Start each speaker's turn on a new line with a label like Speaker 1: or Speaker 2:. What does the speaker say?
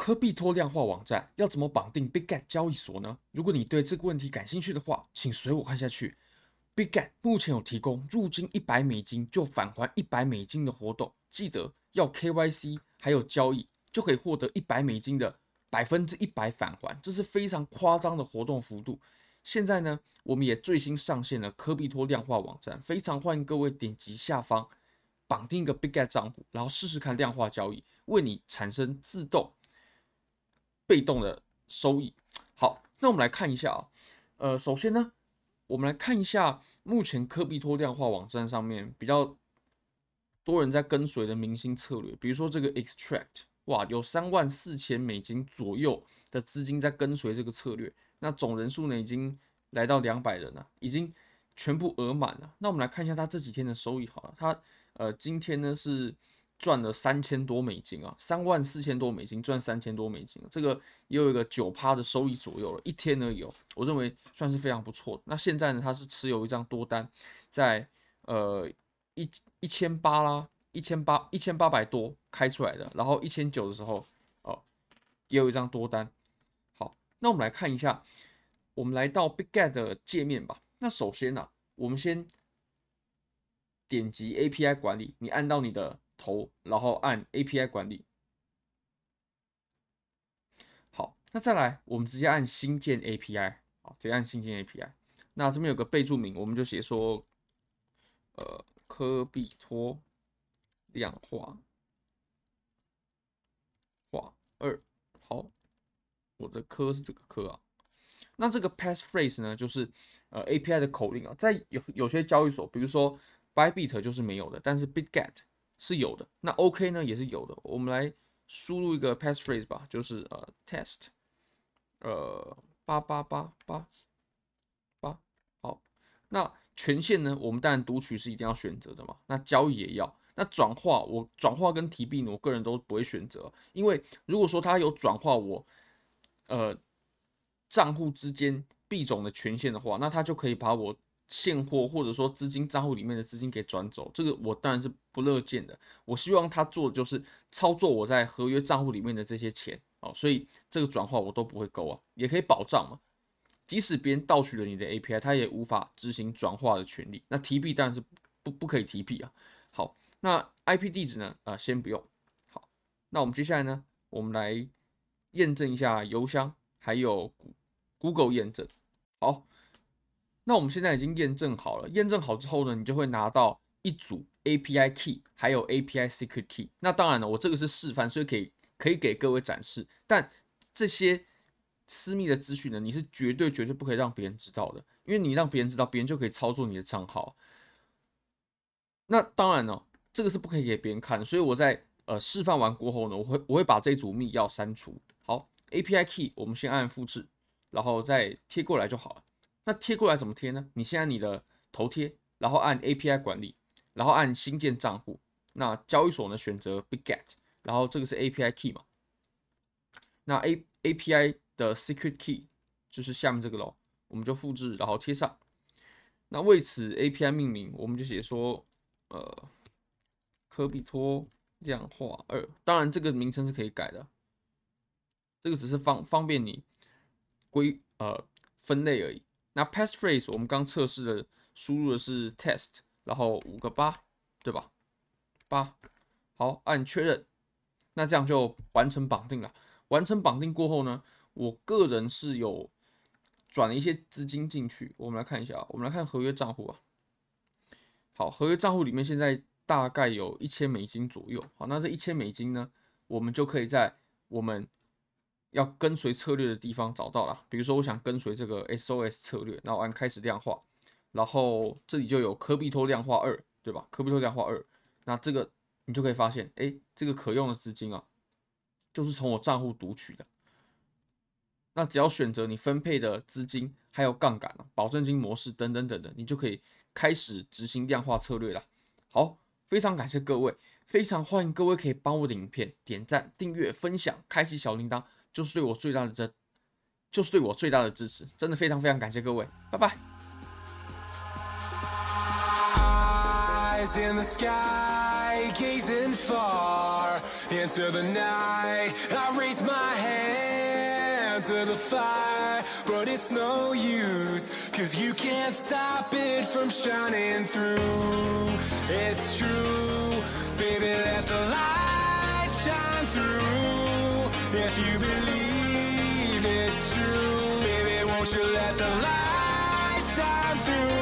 Speaker 1: 科币托量化网站要怎么绑定 Bitget 交易所呢？如果你对这个问题感兴趣的话，请随我看下去。Bitget 目前有提供入金一百美金就返还一百美金的活动，记得要 KYC 还有交易就可以获得一百美金的百分之一百返还，这是非常夸张的活动幅度。现在呢，我们也最新上线了科币托量化网站，非常欢迎各位点击下方绑定一个 Bitget 账户，然后试试看量化交易，为你产生自动、被动的收益。好，那我们来看一下啊，呃，首先呢，我们来看一下目前科币托量化网站上面比较多人在跟随的明星策略，比如说这个 Extract，哇，有三万四千美金左右的资金在跟随这个策略。那总人数呢，已经来到两百人了，已经全部额满了。那我们来看一下他这几天的收益好了，他呃今天呢是赚了三千多美金啊，三万四千多美金赚三千多美金，这个也有一个九趴的收益左右了，一天呢有，我认为算是非常不错。那现在呢，他是持有一张多单在呃一一千八啦，一千八一千八百多开出来的，然后一千九的时候哦也有一张多单。好那我们来看一下，我们来到 Bigget 的界面吧。那首先呢、啊，我们先点击 API 管理，你按到你的头，然后按 API 管理。好，那再来，我们直接按新建 API，好，直接按新建 API。那这边有个备注名，我们就写说，呃，科比托量化化二，好。我的科是这个科啊，那这个 passphrase 呢，就是呃 API 的口令啊，在有有些交易所，比如说 Bybit 就是没有的，但是 Bitget 是有的。那 OK 呢也是有的。我们来输入一个 passphrase 吧，就是呃 test 呃八八八八八。好，那权限呢，我们当然读取是一定要选择的嘛。那交易也要。那转化我转化跟提币，我个人都不会选择，因为如果说它有转化我。呃，账户之间币种的权限的话，那他就可以把我现货或者说资金账户里面的资金给转走，这个我当然是不乐见的。我希望他做的就是操作我在合约账户里面的这些钱哦，所以这个转化我都不会勾啊，也可以保障嘛。即使别人盗取了你的 API，他也无法执行转化的权利。那提币当然是不不可以提币啊。好，那 IP 地址呢？啊、先不用。好，那我们接下来呢，我们来。验证一下邮箱，还有 Google 验证。好，那我们现在已经验证好了。验证好之后呢，你就会拿到一组 API Key，还有 API Secret Key。那当然了，我这个是示范，所以可以可以给各位展示。但这些私密的资讯呢，你是绝对绝对不可以让别人知道的，因为你让别人知道，别人就可以操作你的账号。那当然了，这个是不可以给别人看的。所以我在呃示范完过后呢，我会我会把这组密钥删除。好，API key 我们先按复制，然后再贴过来就好了。那贴过来怎么贴呢？你先按你的头贴，然后按 API 管理，然后按新建账户。那交易所呢，选择 Bitget，然后这个是 API key 嘛。那 A API 的 secret key 就是下面这个喽，我们就复制，然后贴上。那为此 API 命名，我们就写说，呃，科比托量化二。当然这个名称是可以改的。这个只是方方便你归呃分类而已。那 passphrase 我们刚测试的输入的是 test，然后五个八，对吧？八，好，按确认。那这样就完成绑定了。完成绑定过后呢，我个人是有转了一些资金进去。我们来看一下，我们来看合约账户啊。好，合约账户里面现在大概有一千美金左右。好，那这一千美金呢，我们就可以在我们要跟随策略的地方找到了，比如说我想跟随这个 SOS 策略，那我按开始量化，然后这里就有科币托量化二，对吧？科币托量化二，那这个你就可以发现，哎，这个可用的资金啊，就是从我账户读取的。那只要选择你分配的资金，还有杠杆、保证金模式等等等等，你就可以开始执行量化策略了。好，非常感谢各位，非常欢迎各位可以帮我的影片点赞、订阅、分享、开启小铃铛。就是对我最大的这，就是对我最大的支持，真的非常非常感谢各位，拜拜。Eyes in the sky
Speaker 2: me gazing far into the night. I raise my hand to the fire, but it's no use, cause you can't stop it from shining through. It's true, baby, let the light Won't you let the light shine through?